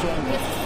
James.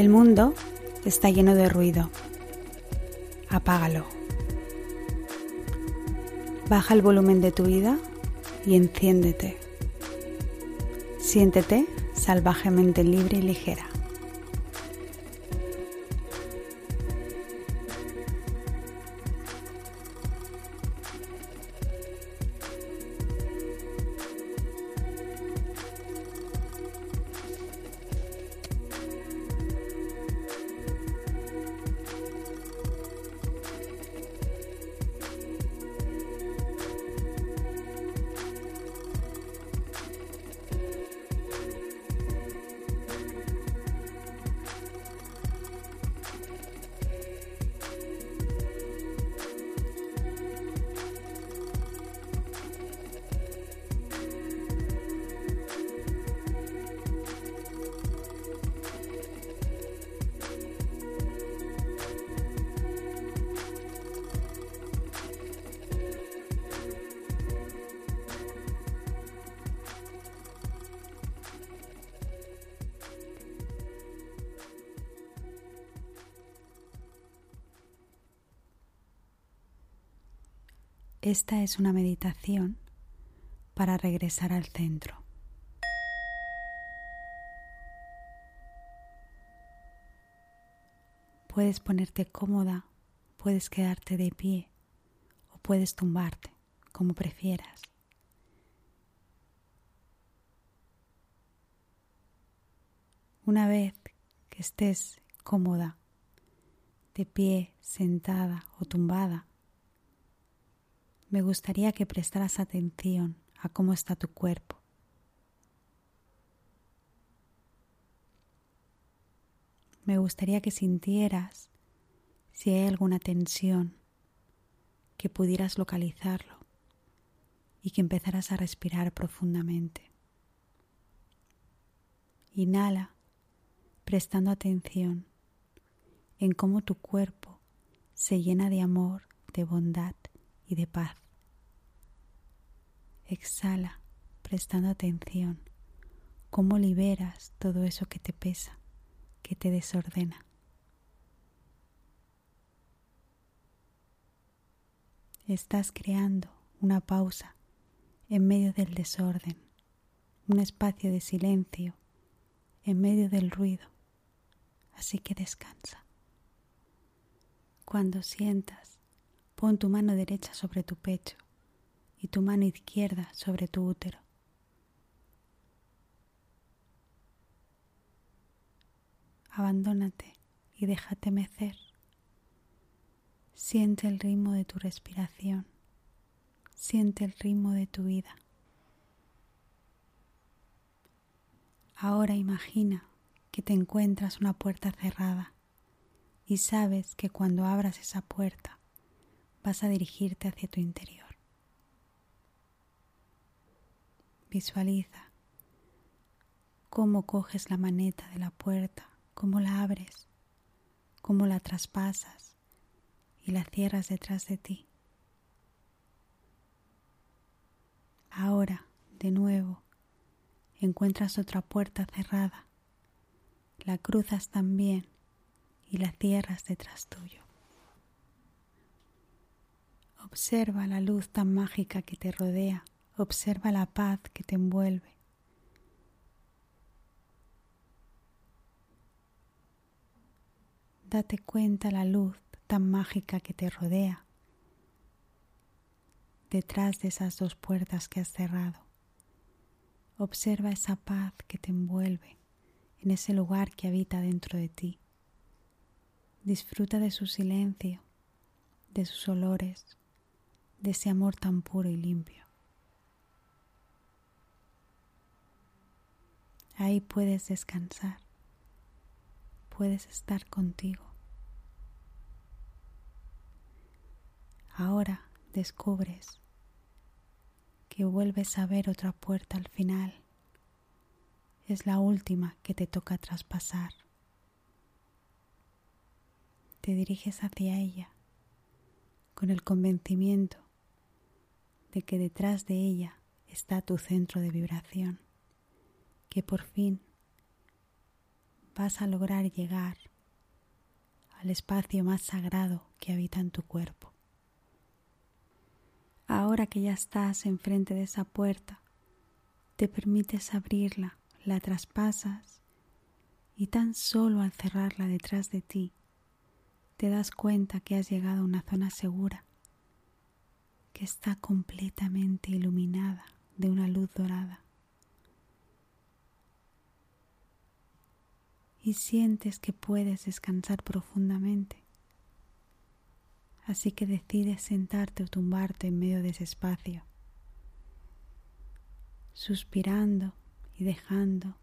El mundo está lleno de ruido. Apágalo. Baja el volumen de tu vida y enciéndete. Siéntete salvajemente libre y ligera. Esta es una meditación para regresar al centro. Puedes ponerte cómoda, puedes quedarte de pie o puedes tumbarte, como prefieras. Una vez que estés cómoda, de pie, sentada o tumbada, me gustaría que prestaras atención a cómo está tu cuerpo. Me gustaría que sintieras si hay alguna tensión, que pudieras localizarlo y que empezaras a respirar profundamente. Inhala prestando atención en cómo tu cuerpo se llena de amor, de bondad y de paz. Exhala prestando atención cómo liberas todo eso que te pesa, que te desordena. Estás creando una pausa en medio del desorden, un espacio de silencio en medio del ruido. Así que descansa. Cuando sientas Pon tu mano derecha sobre tu pecho y tu mano izquierda sobre tu útero. Abandónate y déjate mecer. Siente el ritmo de tu respiración. Siente el ritmo de tu vida. Ahora imagina que te encuentras una puerta cerrada y sabes que cuando abras esa puerta vas a dirigirte hacia tu interior. Visualiza cómo coges la maneta de la puerta, cómo la abres, cómo la traspasas y la cierras detrás de ti. Ahora, de nuevo, encuentras otra puerta cerrada, la cruzas también y la cierras detrás tuyo. Observa la luz tan mágica que te rodea, observa la paz que te envuelve. Date cuenta la luz tan mágica que te rodea detrás de esas dos puertas que has cerrado. Observa esa paz que te envuelve en ese lugar que habita dentro de ti. Disfruta de su silencio, de sus olores, de ese amor tan puro y limpio. Ahí puedes descansar, puedes estar contigo. Ahora descubres que vuelves a ver otra puerta al final. Es la última que te toca traspasar. Te diriges hacia ella con el convencimiento de que detrás de ella está tu centro de vibración, que por fin vas a lograr llegar al espacio más sagrado que habita en tu cuerpo. Ahora que ya estás enfrente de esa puerta, te permites abrirla, la traspasas y tan solo al cerrarla detrás de ti, te das cuenta que has llegado a una zona segura, está completamente iluminada de una luz dorada. Y sientes que puedes descansar profundamente así que decides sentarte o tumbarte en medio de ese espacio, suspirando y dejando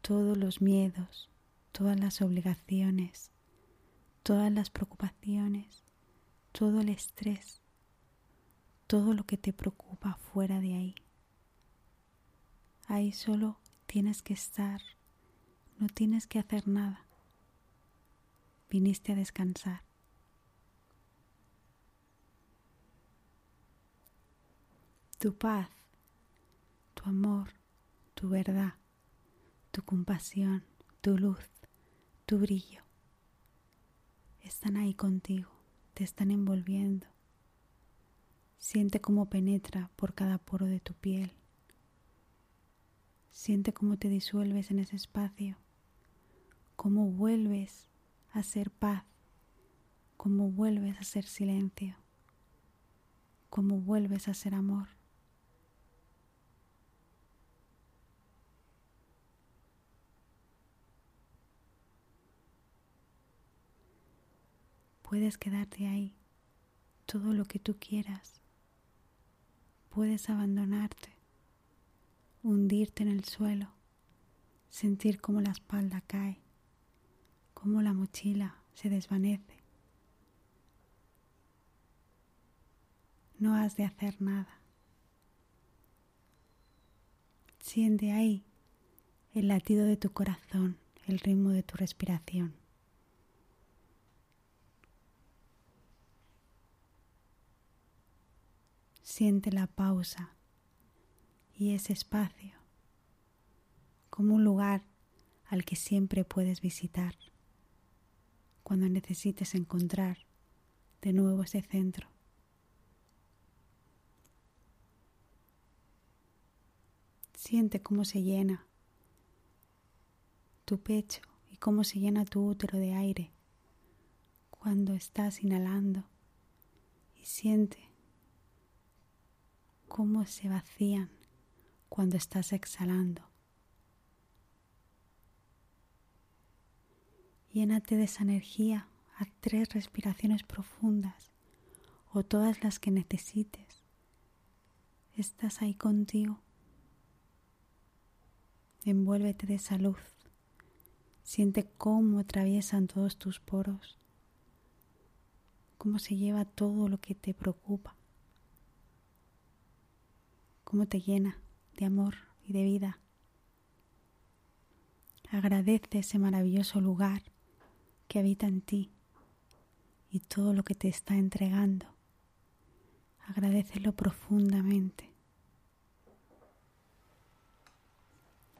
todos los miedos, todas las obligaciones, todas las preocupaciones, todo el estrés, todo lo que te preocupa fuera de ahí. Ahí solo tienes que estar, no tienes que hacer nada. Viniste a descansar. tu paz, tu amor, tu verdad, tu compasión, tu luz, tu brillo. Están ahí contigo, te están envolviendo. Siente cómo penetra por cada poro de tu piel. Siente cómo te disuelves en ese espacio, cómo vuelves a ser paz, cómo vuelves a ser silencio, cómo vuelves a ser amor. Puedes quedarte ahí todo lo que tú quieras. Puedes abandonarte, hundirte en el suelo, sentir cómo la espalda cae, cómo la mochila se desvanece. No has de hacer nada. Siente ahí el latido de tu corazón, el ritmo de tu respiración. Siente la pausa y ese espacio como un lugar al que siempre puedes visitar cuando necesites encontrar de nuevo ese centro. Siente cómo se llena tu pecho y cómo se llena tu útero de aire cuando estás inhalando y siente cómo se vacían cuando estás exhalando. Llénate de esa energía a tres respiraciones profundas o todas las que necesites. Estás ahí contigo. Envuélvete de esa luz. Siente cómo atraviesan todos tus poros, cómo se lleva todo lo que te preocupa cómo te llena de amor y de vida. Agradece ese maravilloso lugar que habita en ti y todo lo que te está entregando. Agradecelo profundamente.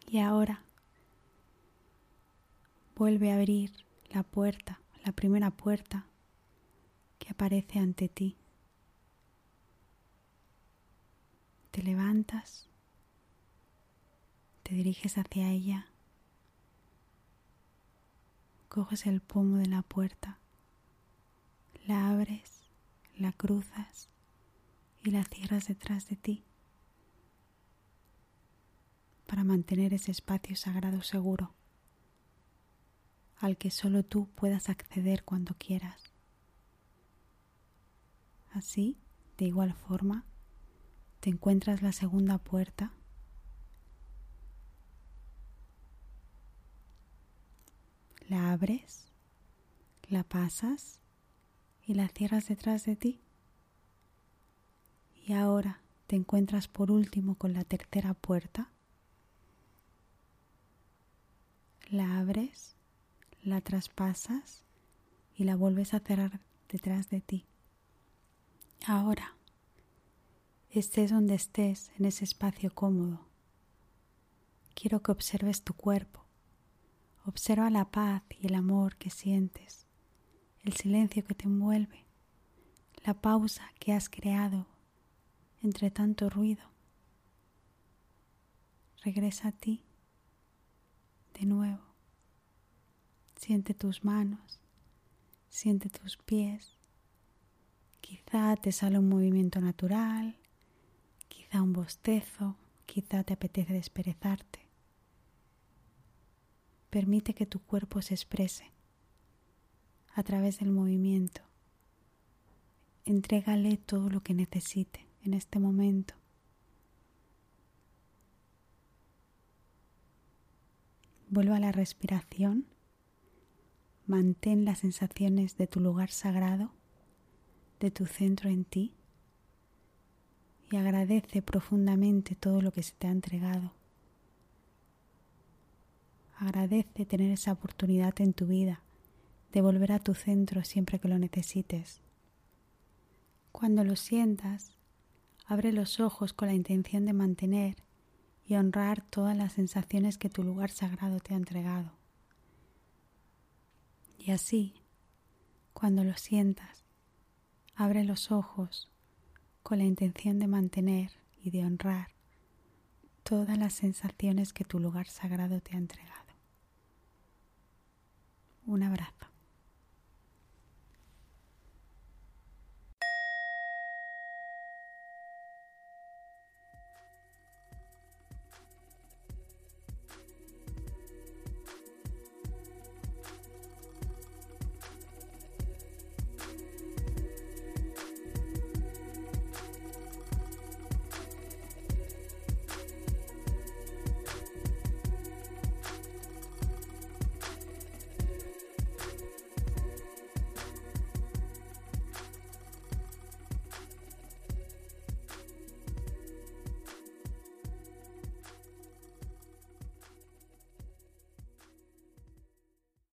Y ahora vuelve a abrir la puerta, la primera puerta que aparece ante ti. Te levantas, te diriges hacia ella, coges el pomo de la puerta, la abres, la cruzas y la cierras detrás de ti para mantener ese espacio sagrado seguro al que solo tú puedas acceder cuando quieras. Así, de igual forma, te encuentras la segunda puerta. La abres, la pasas y la cierras detrás de ti. Y ahora te encuentras por último con la tercera puerta. La abres, la traspasas y la vuelves a cerrar detrás de ti. Ahora estés donde estés en ese espacio cómodo, quiero que observes tu cuerpo. Observa la paz y el amor que sientes, el silencio que te envuelve, la pausa que has creado entre tanto ruido. Regresa a ti de nuevo. Siente tus manos, siente tus pies. Quizá te sale un movimiento natural, quizá un bostezo, quizá te apetece desperezarte. Permite que tu cuerpo se exprese a través del movimiento. Entrégale todo lo que necesite en este momento. Vuelva a la respiración. Mantén las sensaciones de tu lugar sagrado, de tu centro en ti y agradece profundamente todo lo que se te ha entregado. Agradece tener esa oportunidad en tu vida de volver a tu centro siempre que lo necesites. Cuando lo sientas, abre los ojos con la intención de mantener y honrar todas las sensaciones que tu lugar sagrado te ha entregado. Y así, cuando lo sientas, abre los ojos con la intención de mantener y de honrar todas las sensaciones que tu lugar sagrado te ha entregado. Un abrazo.